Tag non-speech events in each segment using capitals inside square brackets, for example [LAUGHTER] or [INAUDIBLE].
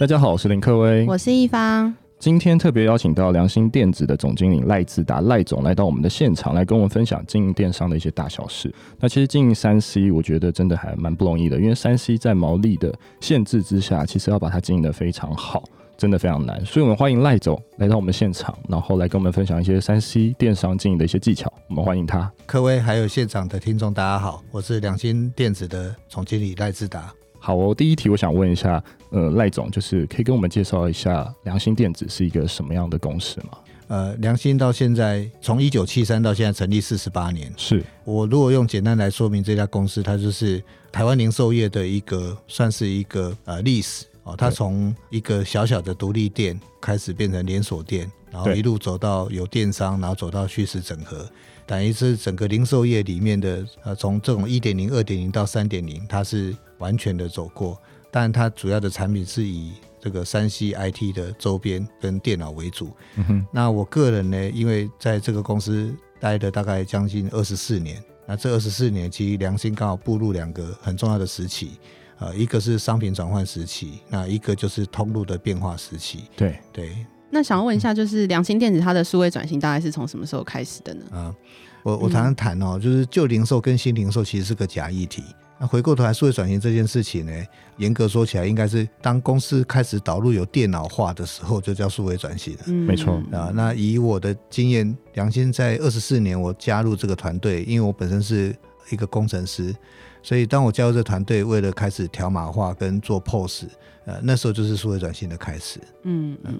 大家好，我是林克威，我是一方。今天特别邀请到良心电子的总经理赖自达赖总来到我们的现场，来跟我们分享经营电商的一些大小事。那其实经营三 C，我觉得真的还蛮不容易的，因为三 C 在毛利的限制之下，其实要把它经营得非常好，真的非常难。所以我们欢迎赖总来到我们现场，然后来跟我们分享一些三 C 电商经营的一些技巧。我们欢迎他。各位还有现场的听众，大家好，我是良心电子的总经理赖自达。好哦，第一题我想问一下，呃，赖总，就是可以跟我们介绍一下良心电子是一个什么样的公司吗？呃，良心到现在从一九七三到现在成立四十八年，是我如果用简单来说明这家公司，它就是台湾零售业的一个算是一个呃历史哦，它从一个小小的独立店开始变成连锁店，然后一路走到有电商，然后走到虚实整合。等于是整个零售业里面的，呃，从这种一点零、二点零到三点零，它是完全的走过。但它主要的产品是以这个山西 IT 的周边跟电脑为主。嗯哼。那我个人呢，因为在这个公司待了大概将近二十四年，那这二十四年其实良心刚好步入两个很重要的时期，呃，一个是商品转换时期，那一个就是通路的变化时期。对对。那想要问一下，就是良心电子它的数位转型大概是从什么时候开始的呢？啊，我我常常谈哦，就是旧零售跟新零售其实是个假议题。那回过头来，数位转型这件事情呢，严格说起来，应该是当公司开始导入有电脑化的时候，就叫数位转型了。没错啊。那以我的经验，良心在二十四年我加入这个团队，因为我本身是一个工程师，所以当我加入这团队，为了开始条码化跟做 POS，呃，那时候就是数位转型的开始。嗯嗯。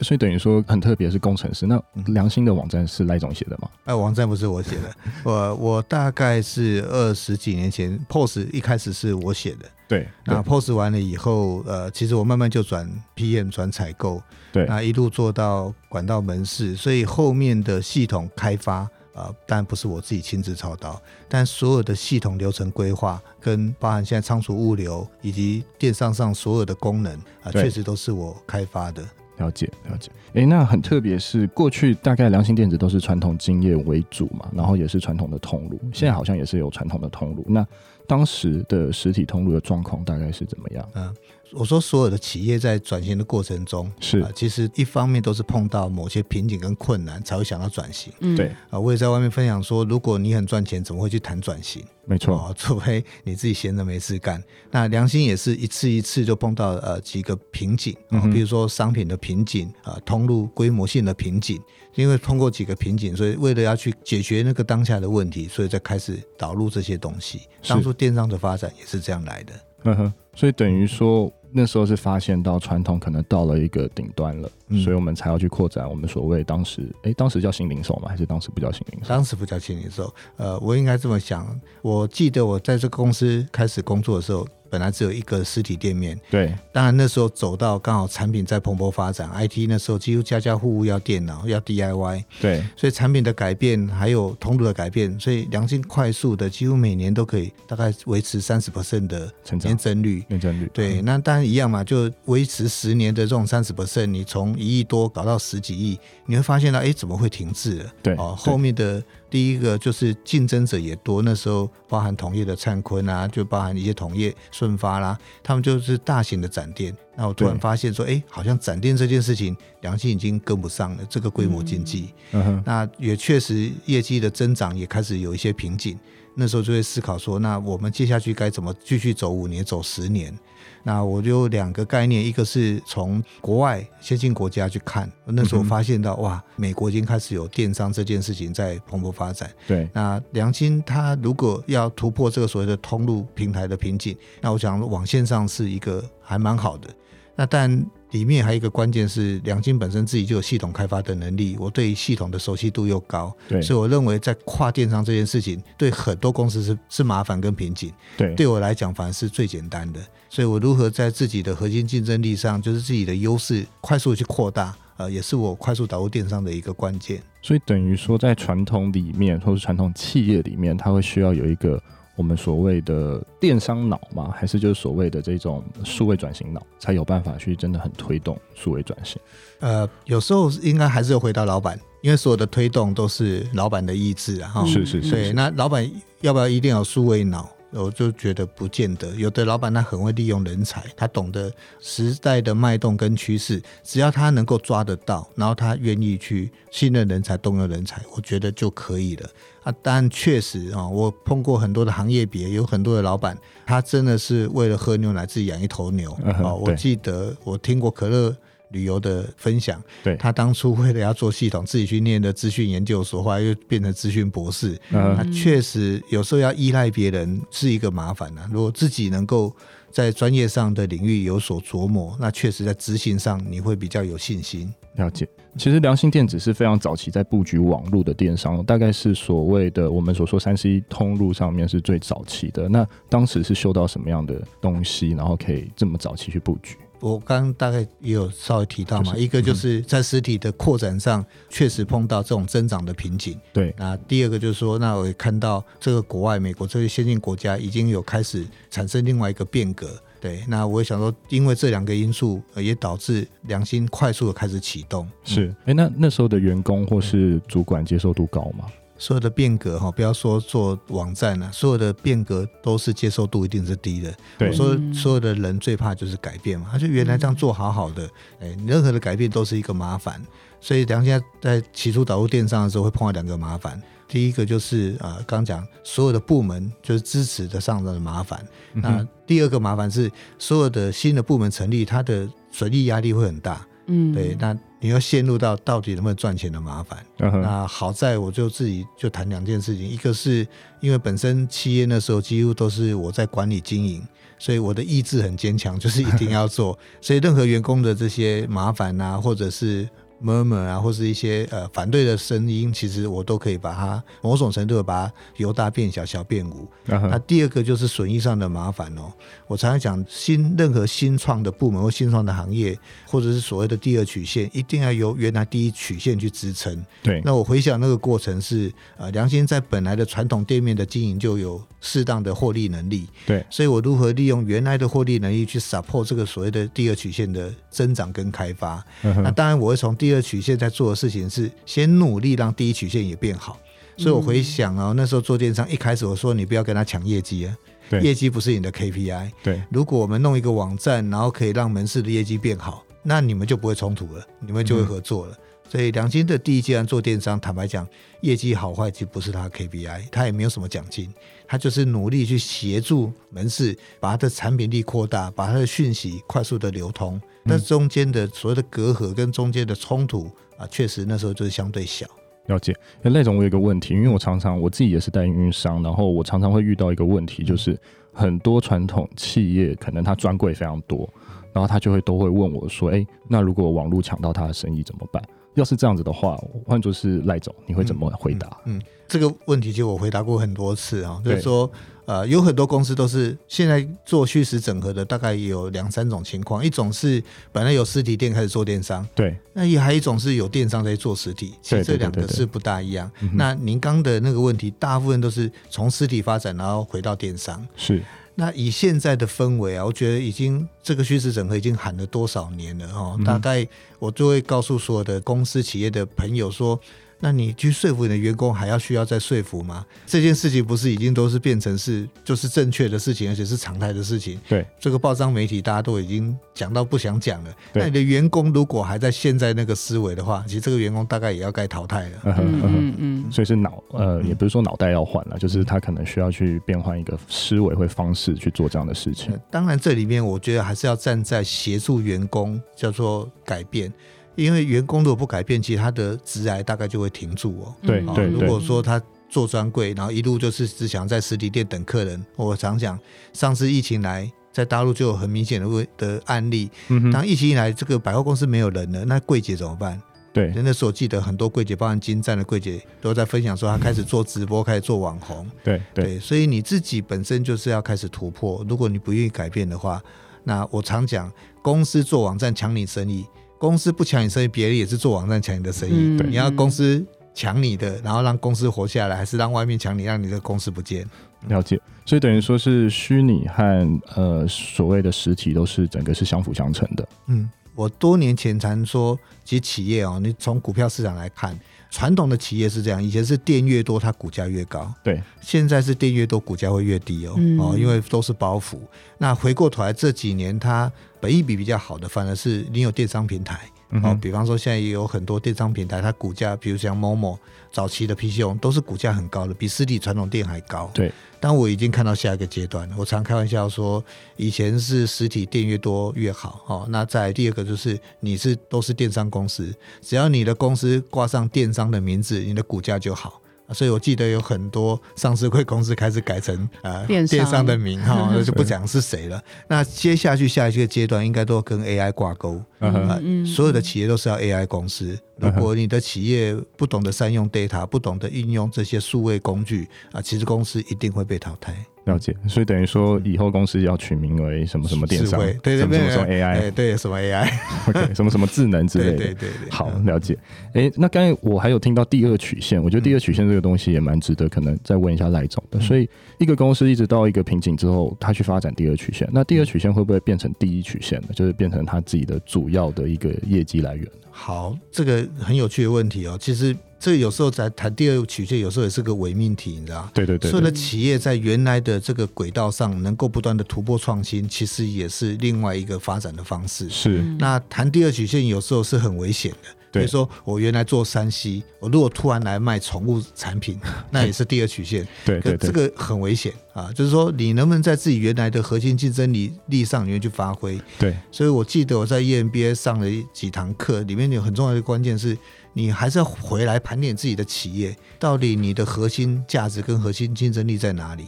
所以等于说很特别，是工程师。那良心的网站是赖总写的吗？哎、呃，网站不是我写的，[LAUGHS] 我我大概是二十几年前，POS 一开始是我写的。对，那 POS 完了以后，呃，其实我慢慢就转 PM 转采购，对，那一路做到管道门市，所以后面的系统开发啊、呃，当然不是我自己亲自操刀，但所有的系统流程规划跟包含现在仓储物流以及电商上所有的功能啊，确、呃、实都是我开发的。了解了解，哎、欸，那很特别，是过去大概良心电子都是传统经验为主嘛，然后也是传统的通路，现在好像也是有传统的通路。那当时的实体通路的状况大概是怎么样？嗯。我说，所有的企业在转型的过程中，是啊，其实一方面都是碰到某些瓶颈跟困难，才会想到转型。嗯，对啊，我也在外面分享说，如果你很赚钱，怎么会去谈转型？没错，除非你自己闲着没事干。那良心也是一次一次就碰到呃几个瓶颈啊，比如说商品的瓶颈啊，通路规模性的瓶颈。因为通过几个瓶颈，所以为了要去解决那个当下的问题，所以才开始导入这些东西。当初电商的发展也是这样来的。嗯哼，所以等于说。那时候是发现到传统可能到了一个顶端了，嗯，所以我们才要去扩展我们所谓当时，哎，当时叫新零售吗？还是当时不叫新零售？当时不叫新零售。呃，我应该这么想，我记得我在这个公司开始工作的时候。本来只有一个实体店面，对。当然那时候走到刚好产品在蓬勃发展，IT 那时候几乎家家户户要电脑，要 DIY，对。所以产品的改变还有通路的改变，所以良心快速的几乎每年都可以大概维持三十 percent 的年增率，年增率。对，那当然一样嘛，就维持十年的这种三十 percent，你从一亿多搞到十几亿，你会发现到，哎，怎么会停滞了？对，哦，后面的。第一个就是竞争者也多，那时候包含同业的灿坤啊，就包含一些同业顺发啦，他们就是大型的展店。那我突然发现说，哎，好像展店这件事情，良心已经跟不上了这个规模经济。嗯哼，那也确实业绩的增长也开始有一些瓶颈。那时候就会思考说，那我们接下去该怎么继续走五年、走十年？那我就两个概念，一个是从国外先进国家去看，那时候发现到哇，美国已经开始有电商这件事情在蓬勃发展。对，那良心它如果要突破这个所谓的通路平台的瓶颈，那我想网线上是一个还蛮好的。那但。里面还有一个关键是，良心本身自己就有系统开发的能力，我对系统的熟悉度又高，对，所以我认为在跨电商这件事情，对很多公司是是麻烦跟瓶颈，对，对我来讲反而是最简单的。所以我如何在自己的核心竞争力上，就是自己的优势快速去扩大，呃，也是我快速导入电商的一个关键。所以等于说，在传统里面或是传统企业里面，它会需要有一个。我们所谓的电商脑吗？还是就是所谓的这种数位转型脑，才有办法去真的很推动数位转型？呃，有时候应该还是要回到老板，因为所有的推动都是老板的意志啊。是是是。对，那老板要不要一定要数位脑？我就觉得不见得。有的老板他很会利用人才，他懂得时代的脉动跟趋势，只要他能够抓得到，然后他愿意去信任人才、动用人才，我觉得就可以了。啊，但确实啊，我碰过很多的行业别，有很多的老板，他真的是为了喝牛奶自己养一头牛啊。Uh-huh, 我记得我听过可乐。旅游的分享，对，他当初为了要做系统，自己去念的资讯研究所，后来又变成资讯博士。嗯，他确实有时候要依赖别人是一个麻烦呢。如果自己能够在专业上的领域有所琢磨，那确实在执行上你会比较有信心。了解，其实良心电子是非常早期在布局网络的电商，大概是所谓的我们所说三 C 通路上面是最早期的。那当时是嗅到什么样的东西，然后可以这么早期去布局？我刚刚大概也有稍微提到嘛，就是、一个就是在实体的扩展上确实碰到这种增长的瓶颈。对，那第二个就是说，那我也看到这个国外美国这些先进国家已经有开始产生另外一个变革。对，那我也想说，因为这两个因素也导致良心快速的开始启动。是，哎、欸，那那时候的员工或是主管接受度高吗？所有的变革哈，不要说做网站了，所有的变革都是接受度一定是低的。对，我说所有的人最怕就是改变嘛，他就原来这样做好好的，哎，任何的改变都是一个麻烦。所以梁先生在起初导入电商的时候会碰到两个麻烦，第一个就是啊，刚讲所有的部门就是支持的上的麻烦，那第二个麻烦是所有的新的部门成立，它的损益压力会很大。嗯，对，那你要陷入到到底能不能赚钱的麻烦。Uh-huh. 那好在我就自己就谈两件事情，一个是因为本身企业那时候几乎都是我在管理经营，所以我的意志很坚强，就是一定要做。[LAUGHS] 所以任何员工的这些麻烦啊，或者是。Murmur 啊，或是一些呃反对的声音，其实我都可以把它某种程度的把它由大变小，小变无。那、uh-huh. 第二个就是损益上的麻烦哦。我常常讲，新任何新创的部门或新创的行业，或者是所谓的第二曲线，一定要由原来第一曲线去支撑。对。那我回想那个过程是，呃，良心在本来的传统店面的经营就有适当的获利能力。对。所以我如何利用原来的获利能力去 support 这个所谓的第二曲线的增长跟开发？Uh-huh. 那当然我会从第二曲线在做的事情是先努力让第一曲线也变好，所以我回想哦，那时候做电商一开始我说你不要跟他抢业绩啊，业绩不是你的 KPI。对，如果我们弄一个网站，然后可以让门市的业绩变好，那你们就不会冲突了，你们就会合作了。嗯、所以良心的第一阶段做电商，坦白讲，业绩好坏其实不是他的 KPI，他也没有什么奖金，他就是努力去协助门市把他的产品力扩大，把他的讯息快速的流通。那中间的所谓的隔阂跟中间的冲突啊，确实那时候就是相对小。了解。那赖总，我有一个问题，因为我常常我自己也是代运营商，然后我常常会遇到一个问题，就是很多传统企业可能他专柜非常多，然后他就会都会问我说：“哎，那如果网络抢到他的生意怎么办？”要是这样子的话，换作是赖总，你会怎么回答？嗯，嗯，这个问题其实我回答过很多次啊，就是说。呃，有很多公司都是现在做虚实整合的，大概有两三种情况。一种是本来有实体店开始做电商，对；那也还有一种是有电商在做实体，其实这两个是不大一样。那您刚的那个问题，大部分都是从实体发展，然后回到电商。是。那以现在的氛围啊，我觉得已经这个虚实整合已经喊了多少年了哦。大概我就会告诉所有的公司企业的朋友说。那你去说服你的员工，还要需要再说服吗？这件事情不是已经都是变成是就是正确的事情，而且是常态的事情。对，这个报章媒体大家都已经讲到不想讲了。那你的员工如果还在现在那个思维的话，其实这个员工大概也要该淘汰了。[LAUGHS] 嗯嗯嗯，嗯。所以是脑呃，也不是说脑袋要换了，就是他可能需要去变换一个思维或方式去做这样的事情。当然，这里面我觉得还是要站在协助员工叫做改变。因为员工如果不改变，其实他的职涯大概就会停住哦。对对。如果说他做专柜，然后一路就是只想在实体店等客人，我常讲，上次疫情来，在大陆就有很明显的问的案例。嗯。当疫情一来，这个百货公司没有人了，那柜姐怎么办？对。那时候记得很多柜姐，包含金站的柜姐，都在分享说，她开始做直播，开始做网红。对对，对。所以你自己本身就是要开始突破。如果你不愿意改变的话，那我常讲，公司做网站抢你生意。公司不抢你生意，别人也是做网站抢你的生意。对，你要公司抢你的，然后让公司活下来，还是让外面抢你，让你的公司不见？了解。所以等于说是虚拟和呃所谓的实体都是整个是相辅相成的。嗯，我多年前常说，其实企业哦，你从股票市场来看，传统的企业是这样，以前是店越多，它股价越高。对，现在是店越多，股价会越低哦。嗯、哦，因为都是包袱。那回过头来这几年，它本益比比较好的，反而是你有电商平台。哦，比方说现在也有很多电商平台，它股价，比如像 Momo 早期的 PC 用都是股价很高的，比实体传统店还高。对，但我已经看到下一个阶段了。我常开玩笑说，以前是实体店越多越好。哦，那在第二个就是你是都是电商公司，只要你的公司挂上电商的名字，你的股价就好。所以我记得有很多上市贵公司开始改成呃电商，电商的名号，那就不讲是谁了。那接下去下一个阶段应该都跟 AI 挂钩，呃，嗯、所有的企业都是要 AI 公司。如果你的企业不懂得善用 data，不懂得运用这些数位工具啊，其实公司一定会被淘汰。了解，所以等于说以后公司要取名为什么什么电商，对对对，什么什么 AI，对什么 AI，OK，[LAUGHS] 什么什么智能之类的。对对对，好，了解。哎，那刚才我还有听到第二曲线，我觉得第二曲线这个东西也蛮值得，可能再问一下赖总的。所以一个公司一直到一个瓶颈之后，他去发展第二曲线，那第二曲线会不会变成第一曲线呢？就是变成他自己的主要的一个业绩来源？好，这个很有趣的问题哦。其实这个有时候在谈第二曲线，有时候也是个伪命题，你知道对对对，对。所有的企业在原来的这个轨道上能够不断的突破创新，其实也是另外一个发展的方式。是。那谈第二曲线有时候是很危险的。比如说，我原来做山西我如果突然来卖宠物产品，[LAUGHS] 那也是第二曲线。[LAUGHS] 对对对，这个很危险啊！就是说，你能不能在自己原来的核心竞争力力上里面去发挥？对。所以我记得我在 EMBA 上了几堂课，里面有很重要的关键是，你还是要回来盘点自己的企业，到底你的核心价值跟核心竞争力在哪里？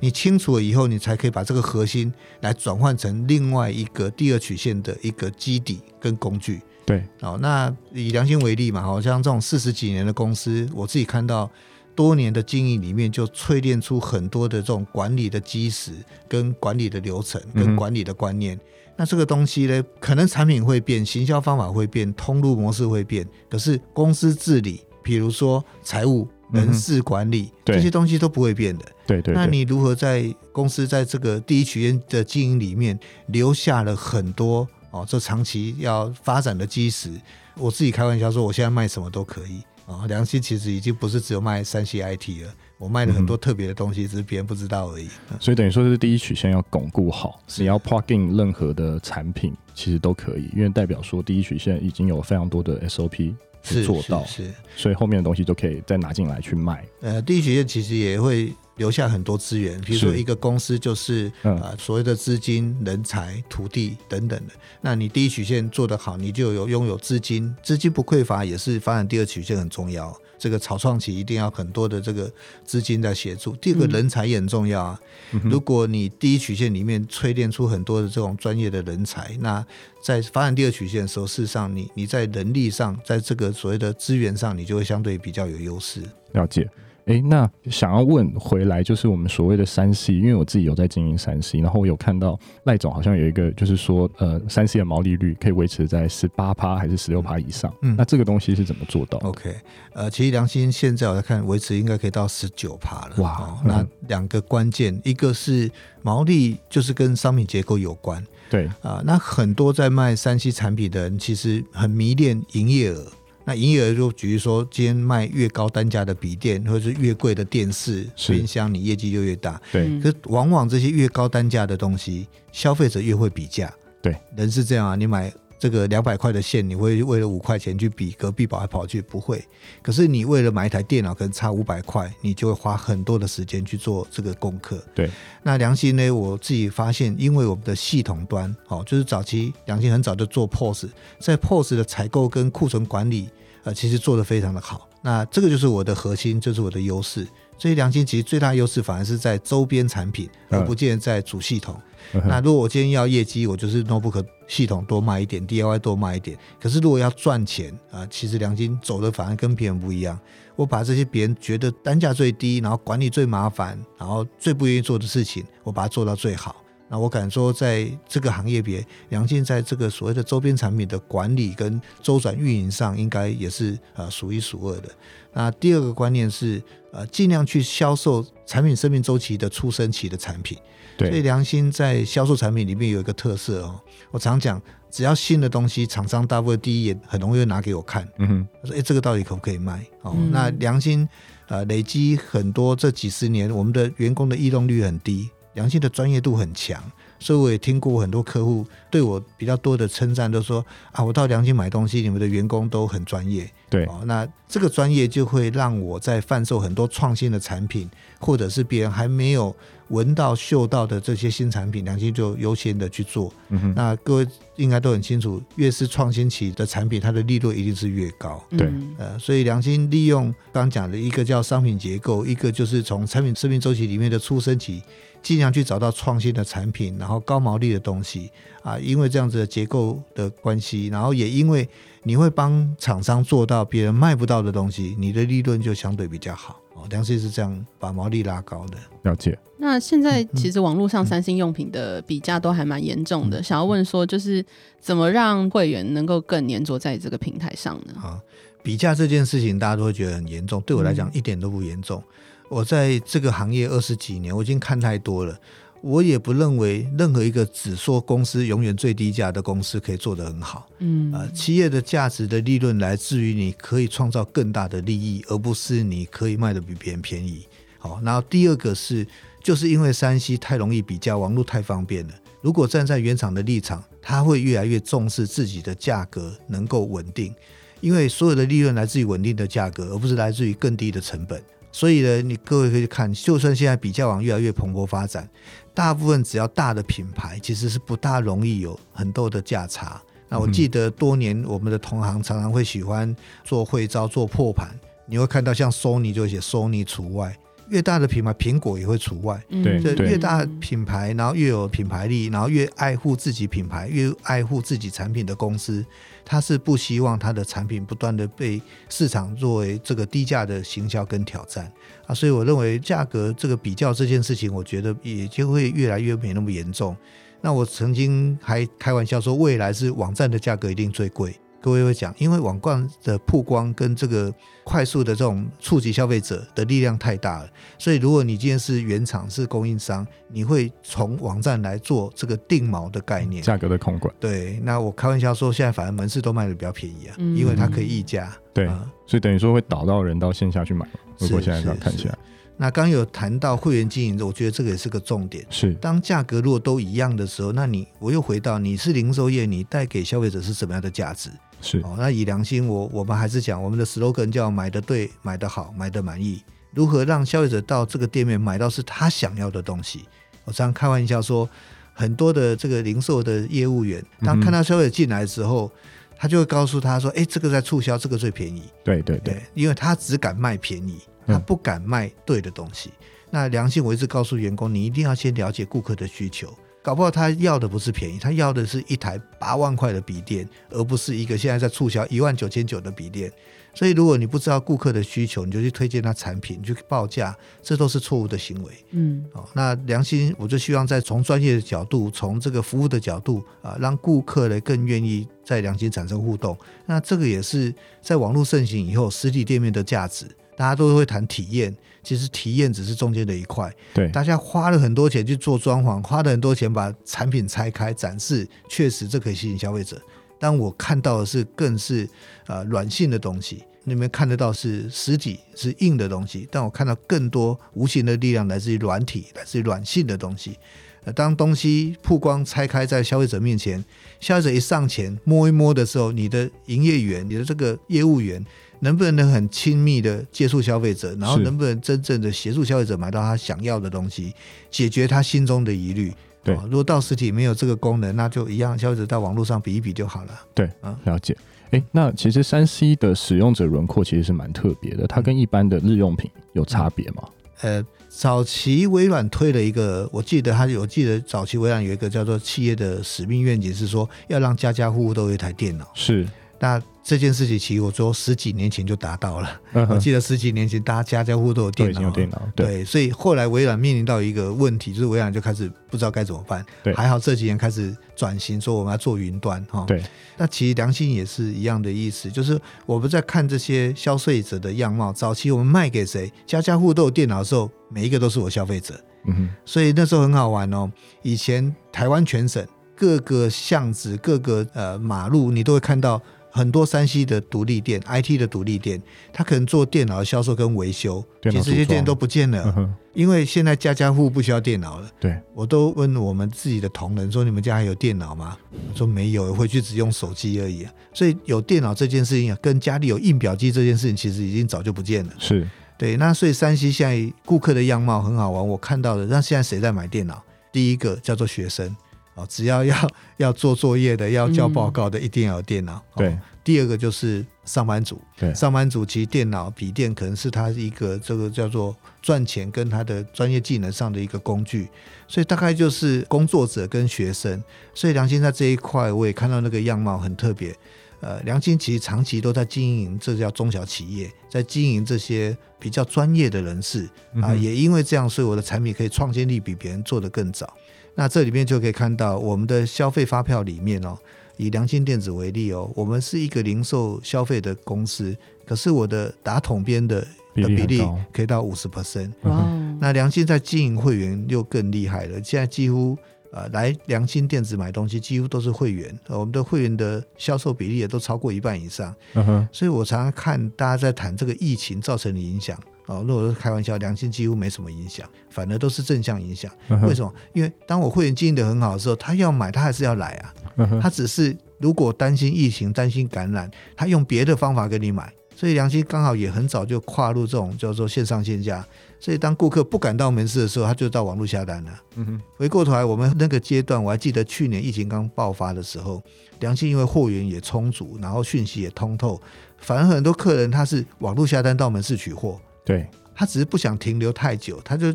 你清楚了以后，你才可以把这个核心来转换成另外一个第二曲线的一个基底跟工具。对，哦，那以良心为例嘛，好像这种四十几年的公司，我自己看到多年的经营里面，就淬炼出很多的这种管理的基石、跟管理的流程、跟管理的观念。嗯、那这个东西呢，可能产品会变，行销方法会变，通路模式会变，可是公司治理，比如说财务、人事管理、嗯、这些东西都不会变的。对对，对，那你如何在公司在这个第一曲线的经营里面留下了很多？哦，这长期要发展的基石，我自己开玩笑说，我现在卖什么都可以啊。良心其实已经不是只有卖三 C IT 了，我卖了很多特别的东西，嗯、只是别人不知道而已。所以等于说是第一曲线要巩固好，你要 plug in 任何的产品，其实都可以，因为代表说第一曲线已经有非常多的 SOP 是做到，是，是，是，所以后面的东西都可以再拿进来去卖。呃，第一曲线其实也会。留下很多资源，比如说一个公司就是啊、嗯呃、所谓的资金、人才、土地等等的。那你第一曲线做得好，你就有拥有资金，资金不匮乏也是发展第二曲线很重要。这个草创期一定要很多的这个资金在协助。第二个人才也很重要啊。嗯、如果你第一曲线里面淬炼出很多的这种专业的人才，那在发展第二曲线的时候，事实上你你在人力上，在这个所谓的资源上，你就会相对比较有优势。了解。哎，那想要问回来，就是我们所谓的三 C，因为我自己有在经营三 C，然后我有看到赖总好像有一个，就是说，呃，三 C 的毛利率可以维持在十八趴还是十六趴以上？嗯，那这个东西是怎么做到？OK，呃，其实良心现在我在看，维持应该可以到十九趴了。哇，哦、那两个关键，一个是毛利，就是跟商品结构有关。对啊、呃，那很多在卖三 C 产品的人，其实很迷恋营业额。那营业额就比如说，今天卖越高单价的笔电，或者是越贵的电视、冰箱，你业绩就越大。对，可是往往这些越高单价的东西，消费者越会比价。对，人是这样啊，你买。这个两百块的线，你会为了五块钱去比隔壁跑来跑去？不会。可是你为了买一台电脑，可能差五百块，你就会花很多的时间去做这个功课。对。那良心呢？我自己发现，因为我们的系统端，哦，就是早期良心很早就做 POS，在 POS 的采购跟库存管理，呃，其实做得非常的好。那这个就是我的核心，就是我的优势。所以良心其实最大优势反而是在周边产品，而不见在主系统。嗯、那如果我今天要业绩，我就是 notebook 系统多卖一点，DIY 多卖一点。可是如果要赚钱啊，其实良心走的反而跟别人不一样。我把这些别人觉得单价最低，然后管理最麻烦，然后最不愿意做的事情，我把它做到最好。那我敢说，在这个行业别，良心在这个所谓的周边产品的管理跟周转运营上，应该也是呃数一数二的。那第二个观念是，呃，尽量去销售产品生命周期的初生期的产品。对，所以良心在销售产品里面有一个特色哦，我常讲，只要新的东西，厂商大部分第一眼很容易拿给我看。嗯哼，他说：“哎，这个到底可不可以卖？”哦，嗯、那良心呃累积很多这几十年，我们的员工的异动率很低，良心的专业度很强。所以我也听过很多客户对我比较多的称赞，都说啊，我到良心买东西，你们的员工都很专业。对，哦，那这个专业就会让我在贩售很多创新的产品，或者是别人还没有闻到、嗅到的这些新产品，良心就优先的去做。嗯哼，那各位应该都很清楚，越是创新期的产品，它的利润一定是越高。对，呃，所以良心利用刚讲的一个叫商品结构，一个就是从产品生命周期里面的出生期。尽量去找到创新的产品，然后高毛利的东西啊，因为这样子的结构的关系，然后也因为你会帮厂商做到别人卖不到的东西，你的利润就相对比较好哦。良心是这样把毛利拉高的。了解。那现在其实网络上三星用品的比价都还蛮严重的，嗯、想要问说，就是怎么让会员能够更粘着在这个平台上呢？啊，比价这件事情大家都会觉得很严重，对我来讲一点都不严重。嗯我在这个行业二十几年，我已经看太多了。我也不认为任何一个只说公司永远最低价的公司可以做得很好。嗯，呃，企业的价值的利润来自于你可以创造更大的利益，而不是你可以卖得比别人便宜。好，然后第二个是，就是因为山西太容易比较，网络太方便了。如果站在原厂的立场，他会越来越重视自己的价格能够稳定，因为所有的利润来自于稳定的价格，而不是来自于更低的成本。所以呢，你各位可以看，就算现在比较网越来越蓬勃发展，大部分只要大的品牌，其实是不大容易有很多的价差。那我记得多年我们的同行常常会喜欢做会招、做破盘，你会看到像 Sony 就写 Sony 除外。越大的品牌，苹果也会除外。对，越大品牌，然后越有品牌力，然后越爱护自己品牌，越爱护自己产品的公司，它是不希望它的产品不断的被市场作为这个低价的行销跟挑战啊。所以我认为价格这个比较这件事情，我觉得也就会越来越没那么严重。那我曾经还开玩笑说，未来是网站的价格一定最贵。各位会讲，因为网冠的曝光跟这个快速的这种触及消费者的力量太大了，所以如果你今天是原厂是供应商，你会从网站来做这个定锚的概念，价格的控管。对，那我开玩笑说，现在反而门市都卖的比较便宜啊，嗯、因为它可以议价。对，嗯、所以等于说会导到人到线下去买。如果现在这样看起来。那刚有谈到会员经营，我觉得这个也是个重点。是，当价格如果都一样的时候，那你我又回到你是零售业，你带给消费者是什么样的价值？是哦，那以良心，我我们还是讲我们的 slogan 叫买的对，买的好，买的满意。如何让消费者到这个店面买到是他想要的东西？我常常开玩笑说，很多的这个零售的业务员，当看到消费者进来的时候，嗯、他就会告诉他说：“哎，这个在促销，这个最便宜。”对对对，对，因为他只敢卖便宜。他不敢卖对的东西。嗯、那良心，我一直告诉员工，你一定要先了解顾客的需求。搞不好他要的不是便宜，他要的是一台八万块的笔电，而不是一个现在在促销一万九千九的笔电。所以，如果你不知道顾客的需求，你就去推荐他产品，去报价，这都是错误的行为。嗯，好，那良心，我就希望在从专业的角度，从这个服务的角度啊，让顾客呢更愿意在良心产生互动。那这个也是在网络盛行以后，实体店面的价值。大家都会谈体验，其实体验只是中间的一块。对，大家花了很多钱去做装潢，花了很多钱把产品拆开展示，确实这可以吸引消费者。但我看到的是更是呃软性的东西，你们看得到是实体是硬的东西，但我看到更多无形的力量来自于软体，来自于软性的东西。呃，当东西曝光拆开在消费者面前，消费者一上前摸一摸的时候，你的营业员，你的这个业务员。能不能很亲密的接触消费者，然后能不能真正的协助消费者买到他想要的东西，解决他心中的疑虑？对，如果到实体没有这个功能，那就一样，消费者到网络上比一比就好了。对，啊，了解。哎，那其实三 C 的使用者轮廓其实是蛮特别的，它跟一般的日用品有差别吗？呃，早期微软推了一个，我记得它有，记得早期微软有一个叫做企业的使命愿景，是说要让家家户户都有一台电脑。是。那这件事情其实我说十几年前就达到了，嗯、我记得十几年前大家家家户户都有电脑，有电脑，对，对，所以后来微软面临到一个问题，就是微软就开始不知道该怎么办。对，还好这几年开始转型，说我们要做云端哈。对，那其实良心也是一样的意思，就是我们在看这些消费者的样貌，早期我们卖给谁，家家户户都有电脑的时候，每一个都是我消费者。嗯哼，所以那时候很好玩哦，以前台湾全省各个巷子、各个呃马路，你都会看到。很多山西的独立店，IT 的独立店，他可能做电脑的销售跟维修，其实这些店都不见了，嗯，因为现在家家户户不需要电脑了。对，我都问我们自己的同仁说：“你们家还有电脑吗？”我说没有，回去只用手机而已。所以有电脑这件事情啊，跟家里有印表机这件事情，其实已经早就不见了。是对，那所以山西现在顾客的样貌很好玩，我看到的。那现在谁在买电脑？第一个叫做学生。哦，只要要 [LAUGHS] 要做作业的，要交报告的，嗯、一定要有电脑。对，第二个就是上班族。对，上班族其实电脑、笔电可能是他一个这个叫做赚钱跟他的专业技能上的一个工具，所以大概就是工作者跟学生。所以良心在这一块，我也看到那个样貌很特别。呃，良心其实长期都在经营，这叫中小企业，在经营这些比较专业的人士啊、呃，也因为这样，所以我的产品可以创新力比别人做得更早。那这里面就可以看到我们的消费发票里面哦，以良心电子为例哦，我们是一个零售消费的公司，可是我的打桶边的的比例可以到五十 percent。哇！那良心在经营会员又更厉害了，现在几乎呃来良心电子买东西几乎都是会员，我们的会员的销售比例也都超过一半以上。嗯哼。所以我常常看大家在谈这个疫情造成的影响。哦，如果是开玩笑，良心几乎没什么影响，反而都是正向影响。为什么？因为当我会员经营的很好的时候，他要买，他还是要来啊。他只是如果担心疫情、担心感染，他用别的方法给你买。所以良心刚好也很早就跨入这种叫做线上线下。所以当顾客不敢到门市的时候，他就到网络下单了。嗯哼。回过头来，我们那个阶段，我还记得去年疫情刚爆发的时候，良心因为货源也充足，然后讯息也通透，反而很多客人他是网络下单到门市取货。对，他只是不想停留太久，他就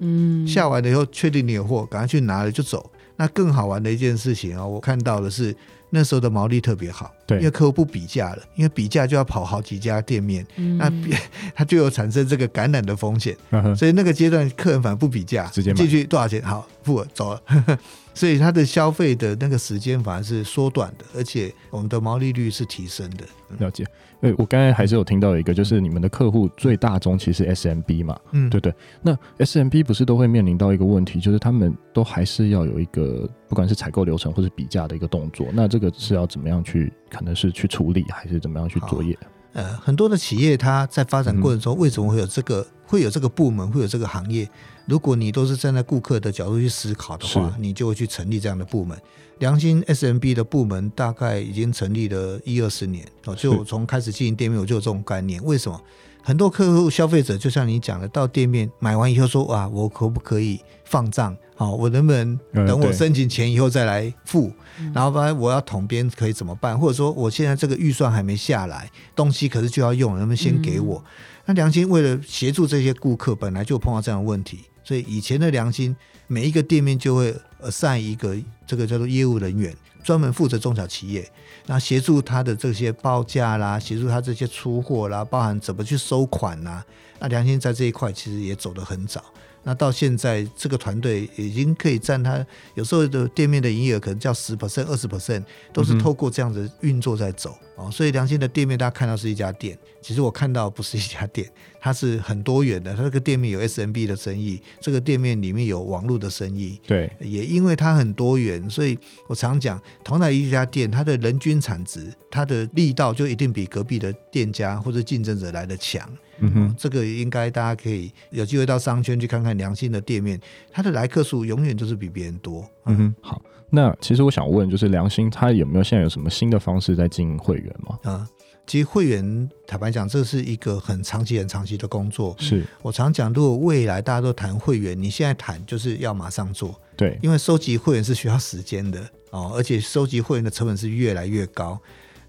下完了以后确定你有货，赶快去拿了就走。那更好玩的一件事情啊，我看到的是那时候的毛利特别好，对，因为客户不比价了，因为比价就要跑好几家店面，嗯、那 [LAUGHS] 他就有产生这个感染的风险、嗯，所以那个阶段客人反而不比价，直接进去多少钱？好付了走了。[LAUGHS] 所以它的消费的那个时间反而是缩短的，而且我们的毛利率是提升的。了解，对，我刚才还是有听到一个，就是你们的客户最大宗其实 SMB 嘛，嗯，对对。那 SMB 不是都会面临到一个问题，就是他们都还是要有一个不管是采购流程或是比价的一个动作，那这个是要怎么样去，可能是去处理，还是怎么样去作业？呃，很多的企业它在发展过程中，为什么会有这个、嗯、会有这个部门，会有这个行业？如果你都是站在顾客的角度去思考的话，你就会去成立这样的部门。良心 SMB 的部门大概已经成立了一二十年哦，就从开始经营店面，我就有这种概念。为什么？很多客户消费者就像你讲的，到店面买完以后说：“哇，我可不可以放账？好，我能不能等我申请钱以后再来付？嗯、然后不然我要统编可以怎么办？或者说我现在这个预算还没下来，东西可是就要用，能不能先给我？”嗯、那良心为了协助这些顾客，本来就碰到这样的问题。所以以前的良心，每一个店面就会呃上一个这个叫做业务人员，专门负责中小企业，那协助他的这些报价啦，协助他这些出货啦，包含怎么去收款啦。那良心在这一块其实也走得很早。那到现在，这个团队已经可以占他有时候的店面的营业额，可能叫十 percent、二十 percent，都是透过这样子运作在走哦。所以良心的店面，大家看到是一家店，其实我看到不是一家店，[LAUGHS] 它是很多元的。它这个店面有 SMB 的生意，这个店面里面有网络的生意。对，也因为它很多元，所以我常讲，同样一家店，它的人均产值，它的力道就一定比隔壁的店家或者竞争者来的强。嗯哼，这个应该大家可以有机会到商圈去看看良心的店面，它的来客数永远都是比别人多。嗯哼，好，那其实我想问，就是良心它有没有现在有什么新的方式在经营会员吗？啊，其实会员坦白讲，这是一个很长期、很长期的工作。是我常讲，如果未来大家都谈会员，你现在谈就是要马上做。对，因为收集会员是需要时间的哦，而且收集会员的成本是越来越高。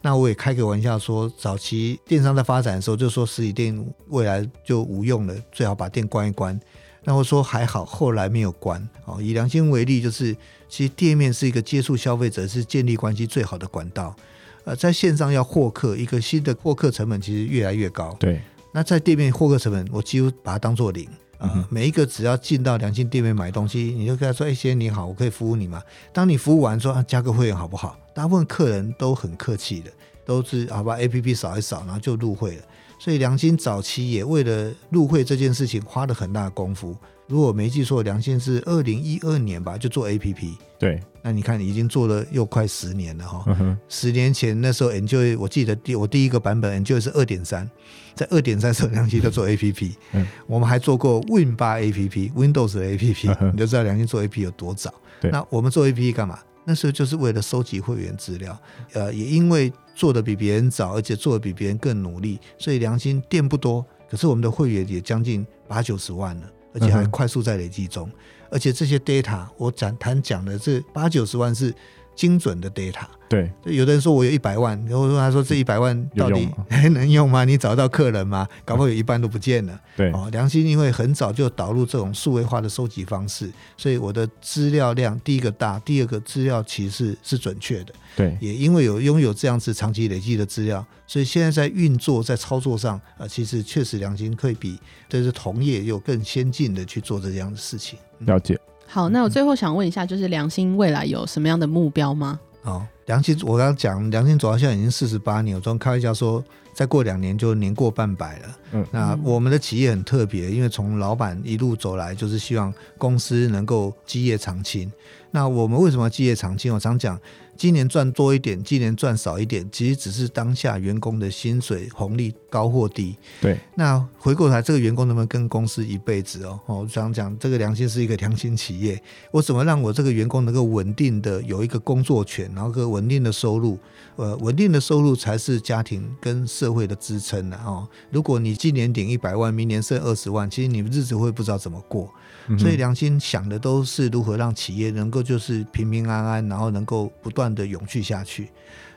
那我也开个玩笑说，早期电商在发展的时候，就说实体店未来就无用了，最好把店关一关。那我说还好，后来没有关。哦，以良心为例，就是其实店面是一个接触消费者、是建立关系最好的管道。呃，在线上要获客，一个新的获客成本其实越来越高。对，那在店面获客成本，我几乎把它当做零啊、呃。每一个只要进到良心店面买东西，你就跟他说：“哎，先生你好，我可以服务你吗？”当你服务完说：“啊，加个会员好不好？”大部分客人都很客气的，都是好吧，APP 扫一扫，然后就入会了。所以良心早期也为了入会这件事情花了很大的功夫。如果没记错，良心是二零一二年吧，就做 APP。对，那你看已经做了又快十年了哈。嗯。十年前那时候，Enjoy 我记得第我第一个版本 Enjoy 是二点三，在二点三时候良心就做 APP。嗯。我们还做过 Win 八 APP，Windows 的 APP，嗯，你就知道良心做 APP 有多早。对。那我们做 APP 干嘛？那时候就是为了收集会员资料。呃，也因为做的比别人早，而且做的比别人更努力，所以良心店不多，可是我们的会员也将近八九十万了。而且还快速在累积中，而且这些 data 我讲谈讲的这八九十万是精准的 data。对，有的人说我有一百万，然后说他说这一百万到底还 [LAUGHS] 能用吗？你找到客人吗？搞不好有一半都不见了。对，哦，良心因为很早就导入这种数位化的收集方式，所以我的资料量第一个大，第二个资料其实是，准确的。对，也因为有拥有这样子长期累积的资料，所以现在在运作在操作上，呃，其实确实良心可以比这是同业有更先进的去做这样的事情。了解。好，那我最后想问一下，就是良心未来有什么样的目标吗？哦，良心，我刚刚讲，良心走到现在已经四十八年，我昨天开玩笑说，再过两年就年过半百了。嗯，那我们的企业很特别，因为从老板一路走来，就是希望公司能够基业长青。那我们为什么要基业长青？我常讲。今年赚多一点，今年赚少一点，其实只是当下员工的薪水红利高或低。对，那回过头来，这个员工能不能跟公司一辈子哦？我常讲，这个良心是一个良心企业，我怎么让我这个员工能够稳定的有一个工作权，然后个稳定的收入？呃，稳定的收入才是家庭跟社会的支撑呢。哦，如果你今年顶一百万，明年剩二十万，其实你们日子会不知道怎么过。所以良心想的都是如何让企业能够就是平平安安，然后能够不断的永续下去。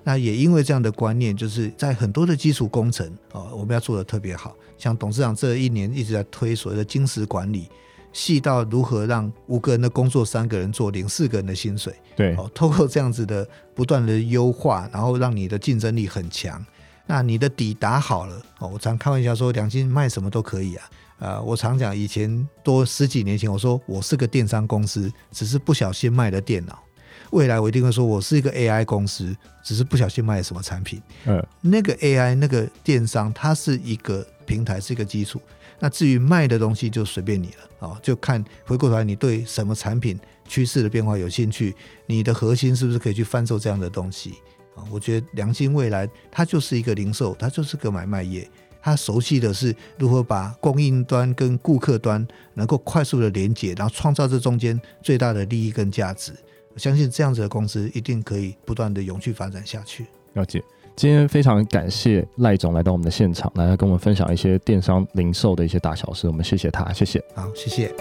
那也因为这样的观念，就是在很多的基础工程啊，我们要做的特别好。像董事长这一年一直在推所谓的精石管理，细到如何让五个人的工作三个人做，领四个人的薪水。对，哦，透过这样子的不断的优化，然后让你的竞争力很强。那你的底打好了哦，我常开玩笑说，良心卖什么都可以啊。呃，我常讲，以前多十几年前，我说我是个电商公司，只是不小心卖了电脑。未来我一定会说我是一个 AI 公司，只是不小心卖了什么产品。嗯，那个 AI 那个电商，它是一个平台，是一个基础。那至于卖的东西，就随便你了啊，就看回过头来你对什么产品趋势的变化有兴趣，你的核心是不是可以去贩售这样的东西啊？我觉得良心未来它就是一个零售，它就是个买卖业。它熟悉的是如何把供应端跟顾客端能够快速的连接，然后创造这中间最大的利益跟价值。我相信这样子的公司一定可以不断的永续发展下去。了解，今天非常感谢赖总来到我们的现场，来跟我们分享一些电商零售的一些大小事。我们谢谢他，谢谢。好，谢谢。